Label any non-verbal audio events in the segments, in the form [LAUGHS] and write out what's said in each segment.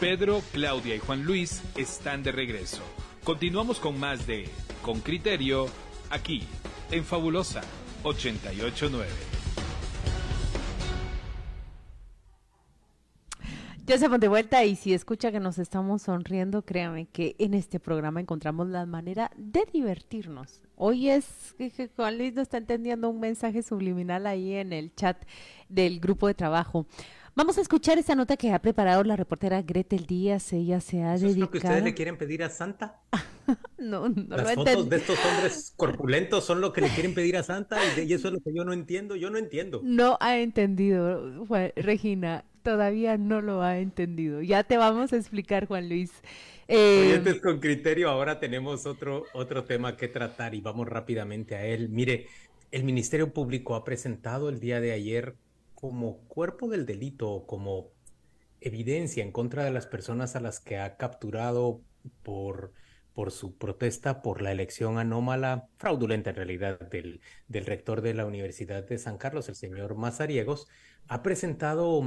Pedro, Claudia y Juan Luis están de regreso. Continuamos con más de Con Criterio, aquí, en Fabulosa 889. Ya estamos de vuelta y si escucha que nos estamos sonriendo, créame que en este programa encontramos la manera de divertirnos. Hoy es que Juan Luis no está entendiendo un mensaje subliminal ahí en el chat del grupo de trabajo. Vamos a escuchar esta nota que ha preparado la reportera Gretel Díaz. Ella se ha dedicado. ¿Es lo que ustedes le quieren pedir a Santa? [LAUGHS] no, no Las fotos de estos hombres [LAUGHS] corpulentos son lo que le quieren pedir a Santa y, eso es lo que yo no entiendo. Yo no entiendo. No ha entendido, Regina todavía no lo ha entendido. Ya te vamos a explicar, Juan Luis. Eh, con criterio, ahora tenemos otro, otro tema que tratar y vamos rápidamente a él. Mire, el Ministerio Público ha presentado el día de ayer como cuerpo del delito, como evidencia en contra de las personas a las que ha capturado por, por su protesta por la elección anómala, fraudulenta en realidad, del, del rector de la Universidad de San Carlos, el señor Mazariegos, ha presentado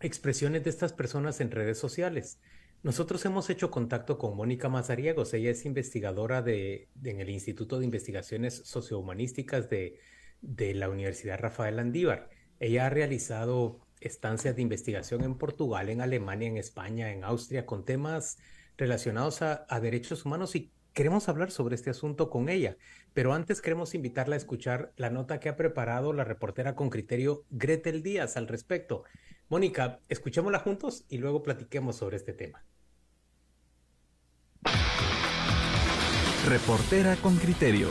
expresiones de estas personas en redes sociales. Nosotros hemos hecho contacto con Mónica Mazariegos, ella es investigadora de, en el Instituto de Investigaciones Sociohumanísticas de, de la Universidad Rafael Andívar. Ella ha realizado estancias de investigación en Portugal, en Alemania, en España, en Austria, con temas relacionados a, derechos humanos y queremos hablar sobre este asunto con ella, pero antes queremos invitarla a escuchar la nota que ha preparado la reportera con criterio Gretel Díaz al respecto. Mónica, escuchémosla juntos y luego platiquemos sobre este tema. Reportera con criterio.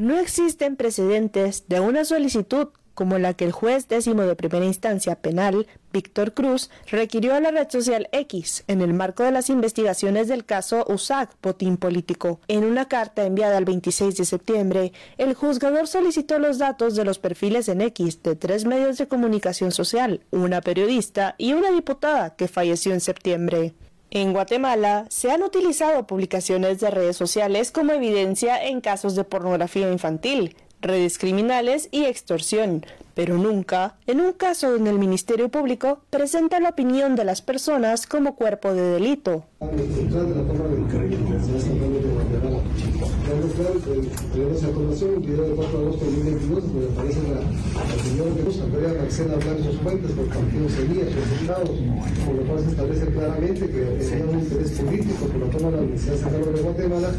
No existen precedentes de una solicitud como la que el juez décimo de primera instancia penal, Víctor Cruz, requirió a la red social X en el marco de las investigaciones del caso USAC, botín político. En una carta enviada el 26 de septiembre, el juzgador solicitó los datos de los perfiles en X de tres medios de comunicación social, una periodista y una diputada que falleció en septiembre. En Guatemala se han utilizado publicaciones de redes sociales como evidencia en casos de pornografía infantil, redes criminales y extorsión, pero nunca en un caso donde el Ministerio Público presenta la opinión de las personas como cuerpo de delito. Eh, tenemos a colación un video de 4 de agosto de 2022 donde aparece la, la señora que nos agrega Marcela Blancos Fuentes por partido Semillas resultados, por lo cual se establece claramente que tenía un interés político por la toma de la Universidad de de Guatemala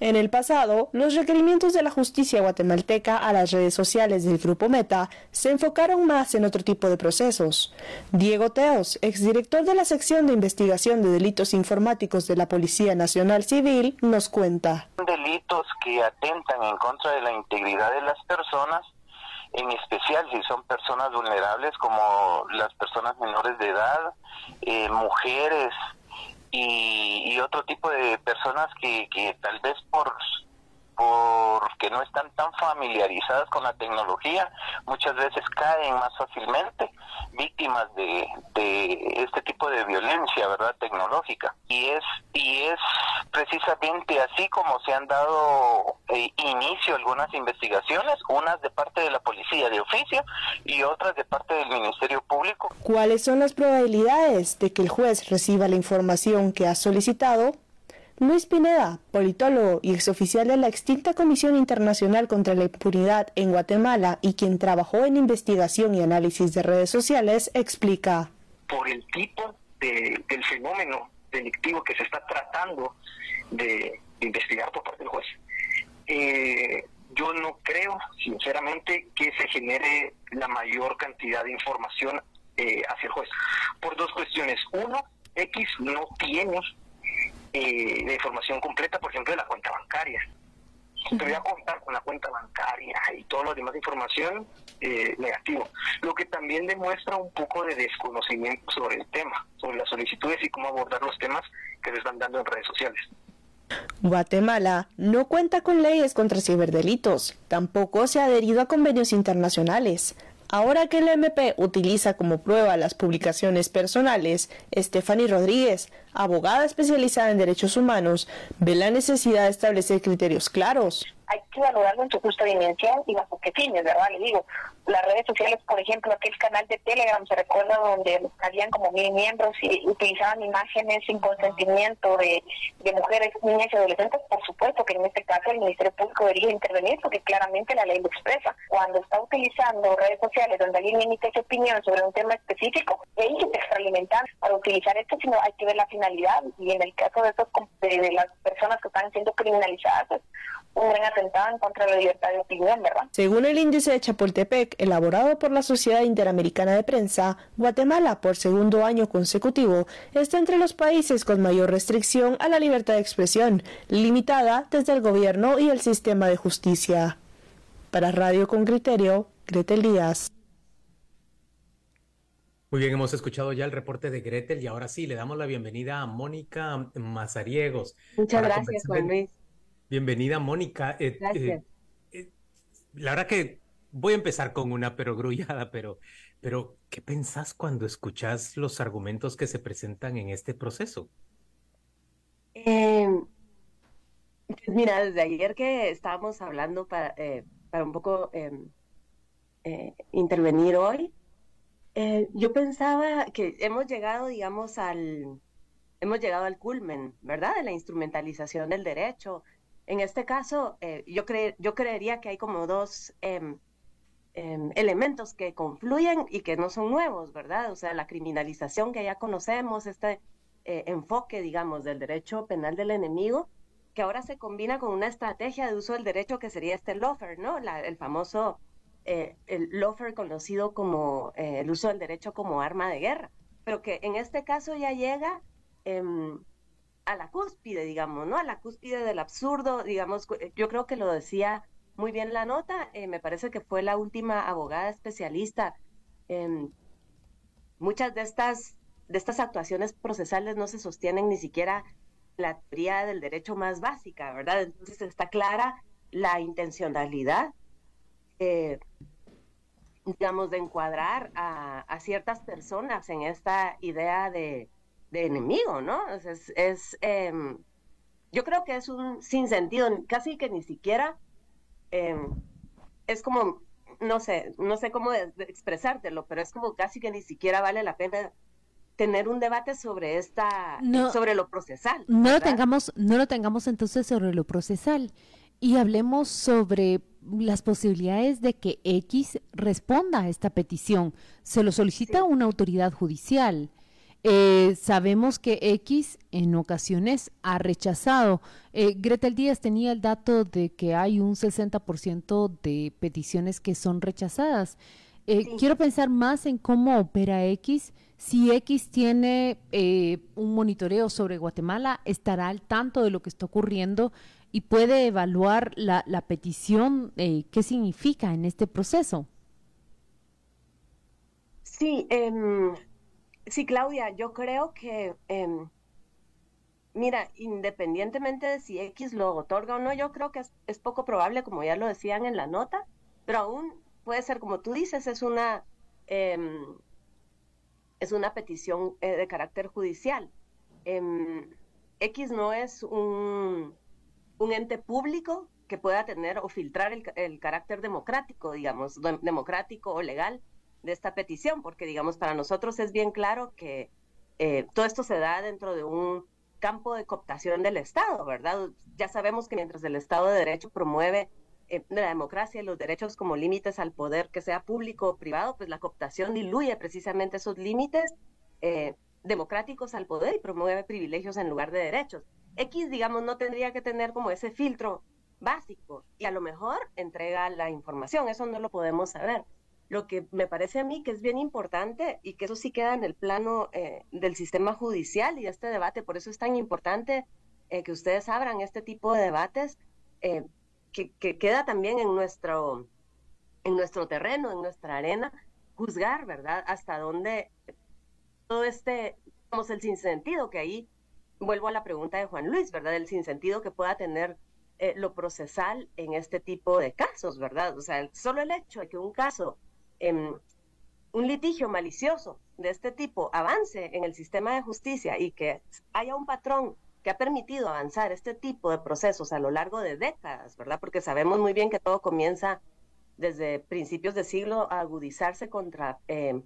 en el pasado, los requerimientos de la justicia guatemalteca a las redes sociales del Grupo Meta se enfocaron más en otro tipo de procesos. Diego Teos, exdirector de la sección de investigación de delitos informáticos de la Policía Nacional Civil, nos cuenta. Delitos que atentan en contra de la integridad de las personas en especial si son personas vulnerables como las personas menores de edad, eh, mujeres, y, otro tipo de personas que, que tal vez por porque no están tan familiarizadas con la tecnología, muchas veces caen más fácilmente víctimas de, este tipo de violencia, ¿verdad? Tecnológica. Y es, y es precisamente así como se han dado eh, inicio algunas investigaciones, unas de parte de la policía de oficio y otras de parte del Ministerio Público. ¿Cuáles son las probabilidades de que el juez reciba la información que ha solicitado? Luis Pineda, politólogo y exoficial de la extinta Comisión Internacional contra la Impunidad en Guatemala y quien trabajó en investigación y análisis de redes sociales, explica. Por el tipo de, del fenómeno delictivo que se está tratando de, investigar por parte del juez, eh, yo no creo, sinceramente, que se genere la mayor cantidad de información eh, hacia el juez. Por dos cuestiones. Uno, X no tiene eh, de información completa, por ejemplo, de la cuenta bancaria. Te voy a contar con la cuenta bancaria y toda la demás información eh, negativo. Lo que también demuestra un poco de desconocimiento sobre el tema, sobre las solicitudes y cómo abordar los temas que se están dando en redes sociales. Guatemala no cuenta con leyes contra ciberdelitos, tampoco se ha adherido a convenios internacionales. Ahora que el MP utiliza como prueba las publicaciones personales, Stephanie Rodríguez, abogada especializada en derechos humanos, ve la necesidad de establecer criterios claros. Que valorarlo en su justa dimensión y bajo qué fines, ¿verdad? Le digo, las redes sociales, por ejemplo, aquel canal de Telegram, se recuerda donde habían como mil miembros y utilizaban imágenes sin consentimiento de, de mujeres, niñas y adolescentes, por supuesto que en este caso el Ministerio Público debería intervenir porque claramente la ley lo expresa. Cuando está utilizando redes sociales donde alguien emite su opinión sobre un tema específico, hay que extralimentar para utilizar esto, sino hay que ver la finalidad y en el caso de, esos, de, las personas que están siendo criminalizadas, un gran atentado en contra de la libertad de opinión, ¿verdad? Según el índice de Chapultepec, elaborado por la Sociedad Interamericana de Prensa, Guatemala, por segundo año consecutivo, está entre los países con mayor restricción a la libertad de expresión, limitada desde el gobierno y el sistema de justicia. Para Radio con Criterio, Gretel Díaz. Muy bien, hemos escuchado ya el reporte de Gretel y ahora sí, le damos la bienvenida a Mónica Mazariegos. Muchas gracias, Juan Luis. Bienvenida, Mónica. Eh, gracias. Eh, eh, la verdad que voy a empezar con una pero grullada, pero, pero ¿qué pensás cuando escuchas los argumentos que se presentan en este proceso? Em, pues mira, desde ayer que estábamos hablando para, para un poco em, intervenir hoy, yo pensaba que hemos llegado, digamos, al, hemos llegado al culmen, ¿verdad? De la instrumentalización del derecho, en este caso, eh, yo, yo creería que hay como dos em, em, elementos que confluyen y que no son nuevos, ¿verdad? O sea, la criminalización que ya conocemos, este eh, enfoque, digamos, del derecho penal del enemigo, que ahora se combina con una estrategia de uso del derecho que sería este lofer, ¿no? el famoso eh, el lofer conocido como el uso del derecho como arma de guerra, pero que en este caso ya llega em, a la cúspide, digamos, ¿no? A la cúspide del absurdo, digamos, yo creo que lo decía muy bien la nota, eh, me parece que fue la última abogada especialista. muchas de estas, de estas actuaciones procesales no se sostienen ni siquiera la teoría del derecho más básica, ¿verdad? Entonces está clara la intencionalidad, eh, digamos, de encuadrar a ciertas personas en esta idea de, de enemigo, ¿no? Es, es em, yo creo que es un sinsentido, casi que ni siquiera em, es como, no sé, no sé cómo expresártelo, pero es como casi que ni siquiera vale la pena tener un debate sobre esta, sobre lo procesal. No lo tengamos, no lo tengamos entonces sobre lo procesal y hablemos sobre las posibilidades de que X responda a esta petición. Se lo solicita una autoridad judicial. Eh, sabemos que X en ocasiones ha rechazado. Eh, Gretel Díaz tenía el dato de que hay un 60% de peticiones que son rechazadas. Eh, quiero pensar más en cómo opera X. Si X tiene un monitoreo sobre Guatemala, estará al tanto de lo que está ocurriendo y puede evaluar la, la petición, qué significa en este proceso. Sí, eh, Sí, Claudia, yo creo que, em, mira, independientemente de si X lo otorga o no, yo creo que es, poco probable, como ya lo decían en la nota, pero aún puede ser, como tú dices, es una, em, es una petición eh, de carácter judicial. Em, X no es un, un, ente público que pueda tener o filtrar el, el carácter democrático, digamos, democrático o legal de esta petición, porque digamos, para nosotros es bien claro que eh, todo esto se da dentro de un campo de cooptación del Estado, ¿verdad? Ya sabemos que mientras el Estado de Derecho promueve eh, la democracia y los derechos como límites al poder, que sea público o privado, pues la cooptación diluye precisamente esos límites eh, democráticos al poder y promueve privilegios en lugar de derechos. X, digamos, no tendría que tener como ese filtro básico y a lo mejor entrega la información, eso no lo podemos saber. Lo que me parece a mí que es bien importante y que eso sí queda en el plano eh, del sistema judicial y este debate, por eso es tan importante eh, que ustedes abran este tipo de debates, eh, que, queda también en nuestro, en nuestro terreno, en nuestra arena, juzgar, ¿verdad? Hasta dónde todo este, vamos, el sinsentido que ahí, vuelvo a la pregunta de Juan Luis, ¿verdad? El sinsentido que pueda tener lo procesal en este tipo de casos, ¿verdad? O sea, solo el hecho de que un caso Em, un litigio malicioso de este tipo avance en el sistema de justicia y que haya un patrón que ha permitido avanzar este tipo de procesos a lo largo de décadas, ¿verdad? Porque sabemos muy bien que todo comienza desde principios de siglo a agudizarse contra eh,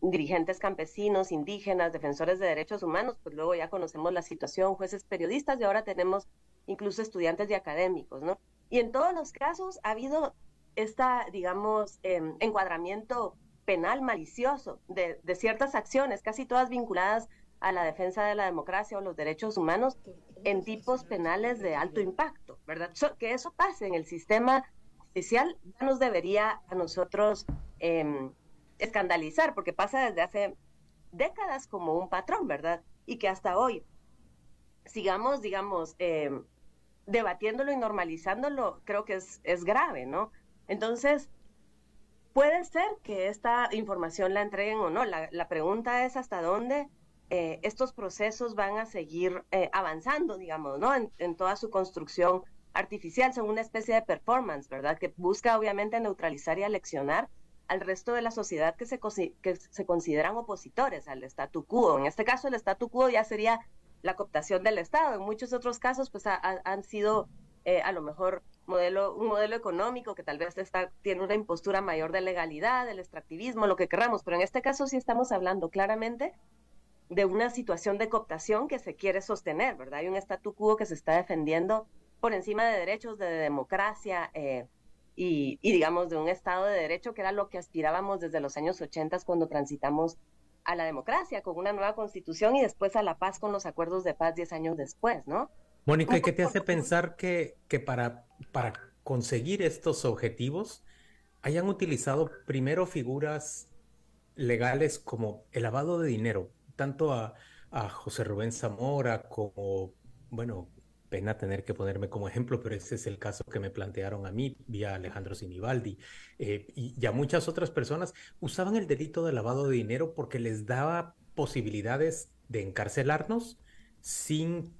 dirigentes campesinos, indígenas, defensores de derechos humanos, pues luego ya conocemos la situación, jueces periodistas y ahora tenemos incluso estudiantes y académicos, ¿no? Y en todos los casos ha habido esta, digamos, em, encuadramiento penal malicioso de, de, ciertas acciones, casi todas vinculadas a la defensa de la democracia o los derechos humanos en tipos penales de alto impacto, ¿verdad? que eso pase en el sistema judicial ya nos debería a nosotros em, escandalizar, porque pasa desde hace décadas como un patrón, ¿verdad? Y que hasta hoy sigamos, digamos, em, debatiéndolo y normalizándolo, creo que es, es grave, ¿no? Entonces, puede ser que esta información la entreguen o no. La, pregunta es hasta dónde eh, estos procesos van a seguir eh, avanzando, digamos, ¿no? En, toda su construcción artificial, son una especie de performance, ¿verdad? Que busca obviamente neutralizar y aleccionar al resto de la sociedad que se, que se consideran opositores al statu quo. En este caso, el statu quo ya sería la cooptación del Estado. En muchos otros casos, pues ha, han sido eh, a lo mejor un modelo económico que tal vez tiene una impostura mayor de legalidad, del extractivismo, lo que queramos, pero en este caso sí estamos hablando claramente de una situación de cooptación que se quiere sostener, ¿verdad? Hay un statu quo que se está defendiendo por encima de derechos de democracia eh, y, y, digamos, de un Estado de Derecho que era lo que aspirábamos desde los años 80 cuando transitamos a la democracia con una nueva constitución y después a la paz con los acuerdos de paz 10 años después, ¿no? Mónica, ¿y qué te hace pensar que, que para, para conseguir estos objetivos hayan utilizado primero figuras legales como el lavado de dinero, tanto a, a José Rubén Zamora como, bueno, pena tener que ponerme como ejemplo, pero ese es el caso que me plantearon a mí, vía Alejandro Sinibaldi, eh, y, y a muchas otras personas, usaban el delito de lavado de dinero porque les daba posibilidades de encarcelarnos sin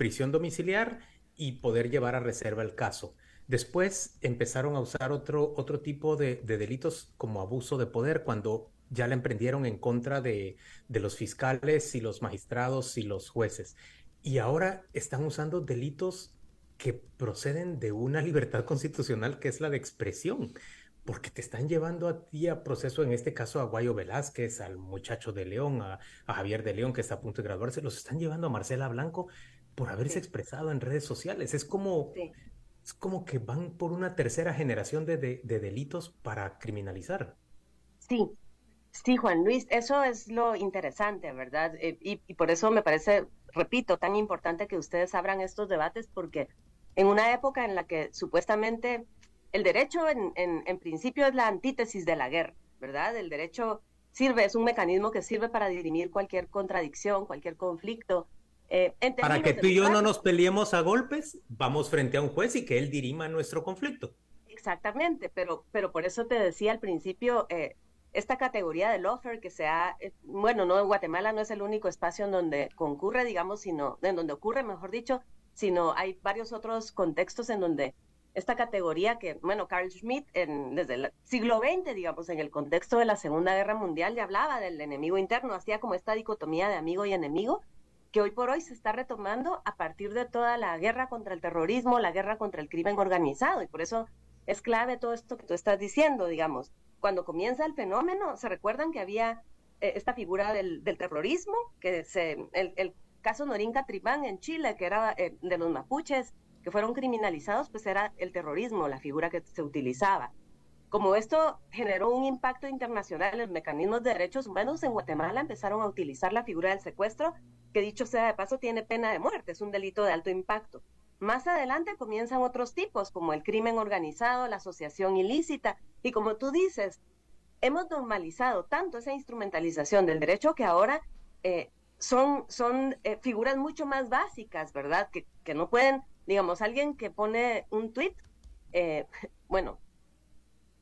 prisión domiciliar y poder llevar a reserva el caso. Después empezaron a usar otro, otro tipo de, de delitos como abuso de poder cuando ya la emprendieron en contra de, de, los fiscales y los magistrados y los jueces. Y ahora están usando delitos que proceden de una [LAUGHS] libertad constitucional que es la de expresión, porque te están llevando a ti a proceso, en este caso a Guayo Velázquez, al muchacho de León, a, a Javier de León que está a punto de graduarse, los están llevando a Marcela Blanco por haberse sí. expresado en redes sociales. Es como, sí. es como que van por una tercera generación de, de, de delitos para criminalizar. Sí, sí, Juan Luis, eso es lo interesante, ¿verdad? Eh, y, y, por eso me parece, repito, tan importante que ustedes abran estos debates, porque en una época en la que supuestamente el derecho en, en, en principio es la antítesis de la guerra, ¿verdad? El derecho sirve, es un mecanismo que sirve para dirimir cualquier contradicción, cualquier conflicto, eh, Para que tú y yo no nos peleemos a golpes, vamos frente a un juez y que él dirima nuestro conflicto. Exactamente, pero, pero por eso te decía al principio, eh, esta categoría del offer que se ha, eh, bueno, no, en Guatemala no es el único espacio en donde concurre, digamos, sino, en donde ocurre, mejor dicho, sino hay varios otros contextos en donde esta categoría que, bueno, Carl Schmitt en, desde el siglo XX, digamos, en el contexto de la Segunda Guerra Mundial, ya hablaba del enemigo interno, hacía como esta dicotomía de amigo y enemigo, que hoy por hoy se está retomando a partir de toda la guerra contra el terrorismo, la guerra contra el crimen organizado. Y por eso es clave todo esto que tú estás diciendo, digamos. Cuando comienza el fenómeno, se recuerdan que había eh, esta figura del, terrorismo, que se, el, caso Norinca Tripán en Chile, que era eh, de los mapuches, que fueron criminalizados, pues era el terrorismo, la figura que se utilizaba. Como esto generó un impacto internacional en mecanismos de derechos humanos, en Guatemala empezaron a utilizar la figura del secuestro que dicho sea de paso tiene pena de muerte, es un delito de alto impacto. Más adelante comienzan otros tipos, como el crimen organizado, la asociación ilícita, y como tú dices, hemos normalizado tanto esa instrumentalización del derecho que ahora eh, son, son eh, figuras mucho más básicas, ¿verdad? Que, no pueden, digamos, alguien que pone un tuit, eh, [LAUGHS] bueno,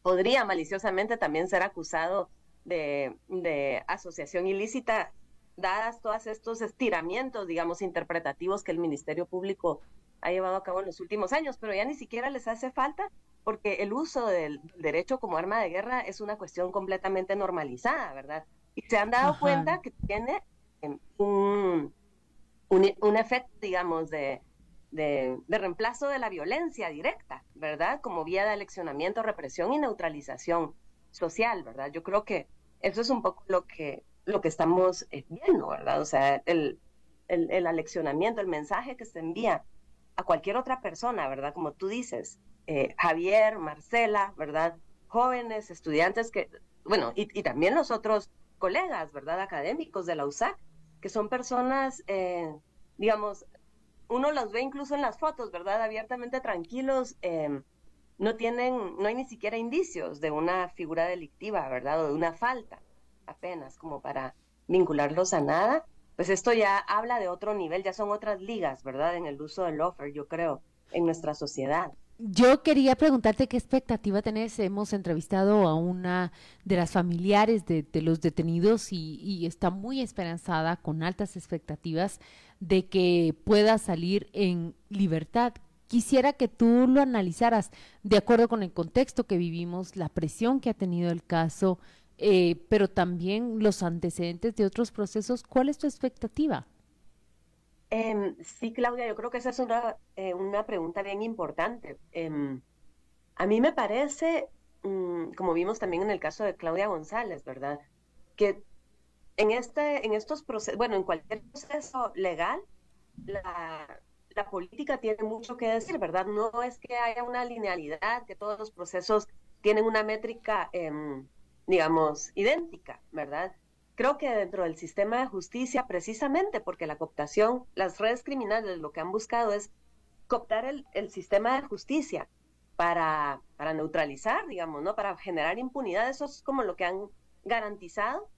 podría maliciosamente también ser acusado de, de asociación ilícita dadas todos estos estiramientos, digamos, interpretativos que el Ministerio Público ha llevado a cabo en los últimos años, pero ya ni siquiera les hace falta porque el uso del derecho como arma de guerra es una cuestión completamente normalizada, ¿verdad? Y se han dado Ajá. cuenta que tiene un, un, efecto, digamos, de, de, reemplazo de la violencia directa, ¿verdad? Como vía de aleccionamiento, represión y neutralización social, ¿verdad? Yo creo que eso es un poco lo que, lo que estamos eh, viendo, ¿verdad? O sea, el, el, el aleccionamiento, el mensaje que se envía a cualquier otra persona, ¿verdad? Como tú dices, eh, Javier, Marcela, ¿verdad? Jóvenes, estudiantes que, bueno, y, y, también los otros colegas, ¿verdad? Académicos de la USAC, que son personas, eh, digamos, uno los ve incluso en las fotos, ¿verdad? Abiertamente tranquilos, em, no tienen, no hay ni siquiera indicios de una figura delictiva, ¿verdad? O de una falta, apenas, como para vincularlos a nada. Pues esto ya habla de otro nivel, ya son otras ligas, ¿verdad? En el uso del offer, yo creo, en nuestra sociedad. Yo quería preguntarte qué expectativa tenés. Hemos entrevistado a una de las familiares de, los detenidos y, está muy esperanzada, con altas expectativas, de que pueda salir en libertad. Quisiera que tú lo analizaras de acuerdo con el contexto que vivimos, la presión que ha tenido el caso, eh, pero también los antecedentes de otros procesos. ¿Cuál es tu expectativa? Em, sí, Claudia, yo creo que esa es una, eh, una pregunta bien importante. Em, a mí me parece, mm, como vimos también en el caso de Claudia González, ¿verdad? Que en, este, en estos procesos, bueno, en cualquier proceso legal, la, la política tiene mucho que decir, ¿verdad? No es que haya una linealidad, que todos los procesos tienen una métrica, em, digamos, idéntica, ¿verdad? Creo que dentro del sistema de justicia, precisamente porque la cooptación, las redes criminales lo que han buscado es cooptar el, sistema de justicia para, para neutralizar, digamos, ¿no? Para generar impunidad, eso es como lo que han garantizado,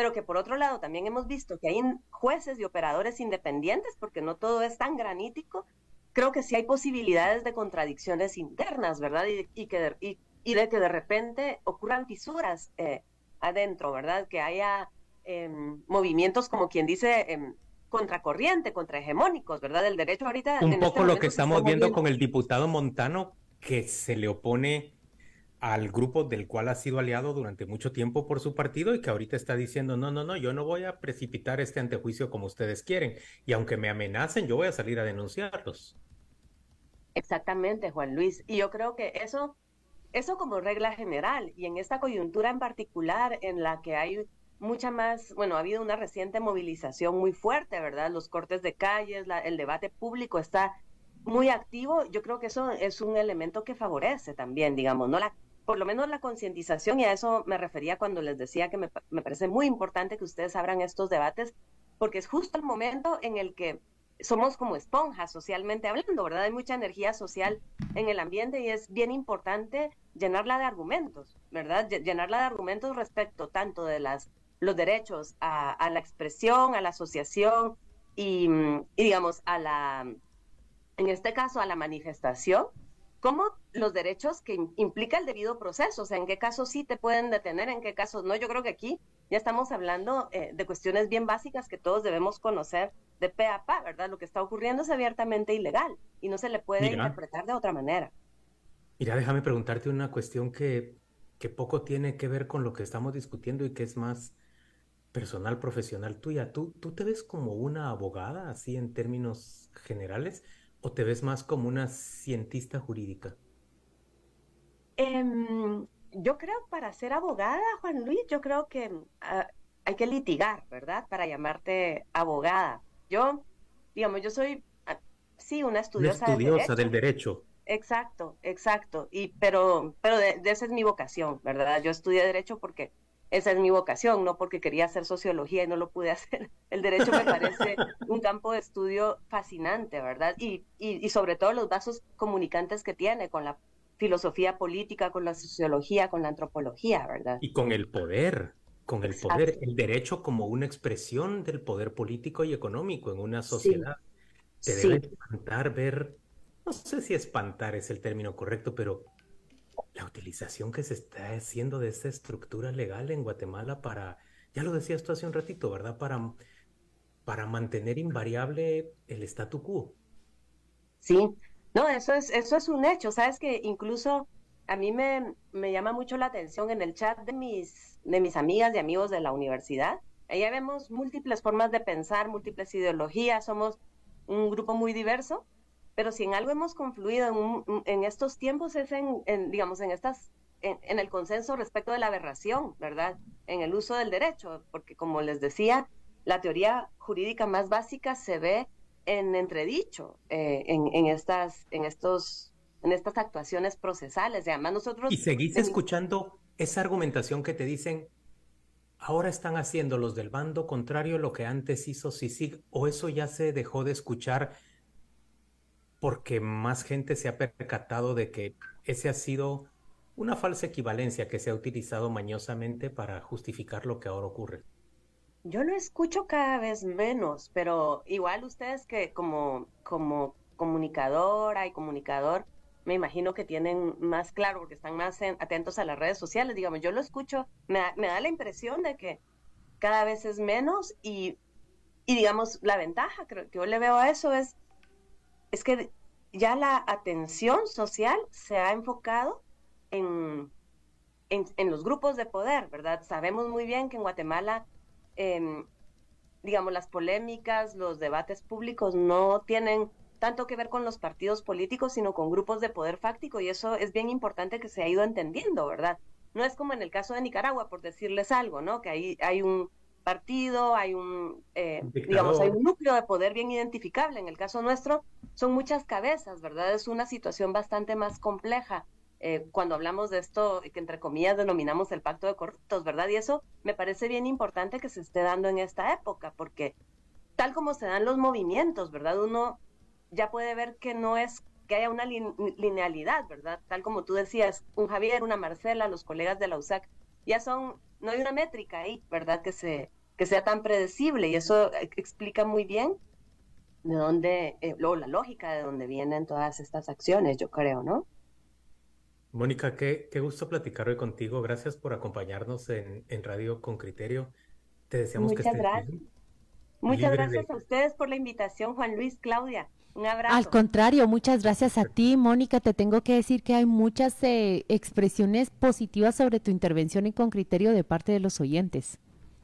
pero que por otro lado también hemos visto que hay jueces y operadores independientes, porque no todo es tan granítico, creo que sí hay posibilidades de contradicciones internas, ¿verdad? Y, que de, y, de que de repente ocurran fisuras eh, adentro, ¿verdad? Que haya Em, movimientos, como quien dice, eh, contracorriente, contrahegemónicos, ¿verdad? El derecho ahorita... Un este poco lo que estamos viendo con el diputado Montano, que se le opone al grupo del cual ha sido aliado durante mucho tiempo por su partido y que ahorita está diciendo, no, no, no, yo no voy a precipitar este antejuicio como ustedes quieren. Y aunque me amenacen, yo voy a salir a denunciarlos. Exactamente, Juan Luis. Y yo creo que eso, eso como regla general, y en esta coyuntura en particular en la que hay mucha más, bueno, ha habido una reciente movilización muy fuerte, ¿verdad? Los cortes de calles, el debate público está muy activo. Yo creo que eso es un elemento que favorece también, digamos, ¿no? La, por lo menos la concientización, y a eso me refería cuando les decía que me, me parece muy importante que ustedes abran estos debates, porque es justo el momento en el que somos como esponjas socialmente hablando, ¿verdad? Hay mucha energía social en el ambiente y es bien importante llenarla de argumentos, ¿verdad? Llenarla de argumentos respecto tanto de las los derechos a, la expresión, a la asociación y, digamos, a la, en este caso, a la manifestación, como los derechos que implica el debido proceso, o sea, en qué casos sí te pueden detener, en qué casos no. Yo creo que aquí ya estamos hablando eh, de cuestiones bien básicas que todos debemos conocer de pe a pa, ¿verdad? Lo que está ocurriendo es abiertamente ilegal y no se le puede interpretar de otra manera. Mira, déjame preguntarte una cuestión que, que poco tiene que ver con lo que estamos discutiendo y que es más personal profesional tuya, ¿tú, ¿tú te ves como una abogada, así en términos generales, o te ves más como una cientista jurídica? Em, yo creo para ser abogada, Juan Luis, yo creo que ah, hay que litigar, ¿verdad? Para llamarte abogada. Yo, digamos, yo soy, ah, sí, una estudiosa, una estudiosa del, derecho. Exacto, exacto. Y, pero pero de, esa es mi vocación, ¿verdad? Yo estudié derecho porque esa es mi vocación, no porque quería hacer sociología y no lo pude [LAUGHS] hacer. El derecho me parece un campo de estudio fascinante, ¿verdad? Y, y, sobre todo los vasos comunicantes que tiene con la filosofía política, con la sociología, con la antropología, ¿verdad? Y con el poder, con el poder, el derecho como una expresión del poder político y económico en una sociedad. Te debe espantar ver, no sé si espantar es el término correcto, pero la utilización que se está haciendo de esta estructura legal en Guatemala para, ya lo decías tú hace un ratito, ¿verdad? Para, para mantener invariable el statu quo. Sí, no, eso es, eso es un hecho. Sabes que incluso a mí me, me llama mucho la atención en el chat de mis, de mis amigas y amigos de la universidad. Ahí vemos múltiples formas de pensar, múltiples ideologías, somos un grupo muy diverso, pero si en algo hemos confluido en, estos tiempos es en, digamos, en estas, en, el consenso respecto de la aberración, ¿verdad? En el uso del derecho, porque como les decía, la teoría jurídica más básica se ve en entredicho eh, en, estas, en estos, en estas actuaciones procesales. Y además nosotros. Y seguís escuchando esa argumentación que te dicen. Ahora están haciendo los del bando contrario lo que antes hizo CICIG, o eso ya se dejó de escuchar porque más gente se ha percatado de que ese ha sido una falsa equivalencia que se ha utilizado mañosamente para justificar lo que ahora ocurre. Yo lo escucho cada vez menos, pero igual ustedes que como, como comunicadora y comunicador, me imagino que tienen más claro, porque están más atentos a las redes sociales, digamos, yo lo escucho, me da, me da la impresión de que cada vez es menos y, y digamos, la ventaja creo que yo le veo a eso es es que ya la atención social se ha enfocado en, en, los grupos de poder, ¿verdad? Sabemos muy bien que en Guatemala, em, digamos, las polémicas, los debates públicos no tienen tanto que ver con los partidos políticos, sino con grupos de poder fáctico, y eso es bien importante que se ha ido entendiendo, ¿verdad? No es como en el caso de Nicaragua, por decirles algo, ¿no? Que ahí hay un partido, hay un, eh, digamos, hay un núcleo de poder bien identificable. En el caso nuestro, son muchas cabezas, ¿verdad? Es una situación bastante más compleja. Eh, cuando hablamos de esto, que entre comillas denominamos el pacto de corruptos, ¿verdad? Y eso me parece bien importante que se esté dando en esta época, porque tal como se dan los movimientos, ¿verdad? Uno ya puede ver que no es que haya una linealidad, ¿verdad? Tal como tú decías, un Javier, una Marcela, los colegas de la USAC, ya son no hay una métrica ahí, ¿verdad? Que, se, que sea tan predecible y eso explica muy bien de dónde, eh, la lógica de dónde vienen todas estas acciones, yo creo, ¿no? Mónica, qué, qué gusto platicar hoy contigo. Gracias por acompañarnos en, en Radio con Criterio. Te deseamos Muchas que estés gracias. Muchas gracias a ustedes por la invitación, Juan Luis, Claudia. Un abrazo. Al contrario, muchas gracias a ti, Mónica. Te tengo que decir que hay muchas eh, expresiones positivas sobre tu intervención y con criterio de parte de los oyentes.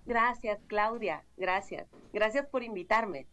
Gracias, Claudia. Gracias. Gracias por invitarme.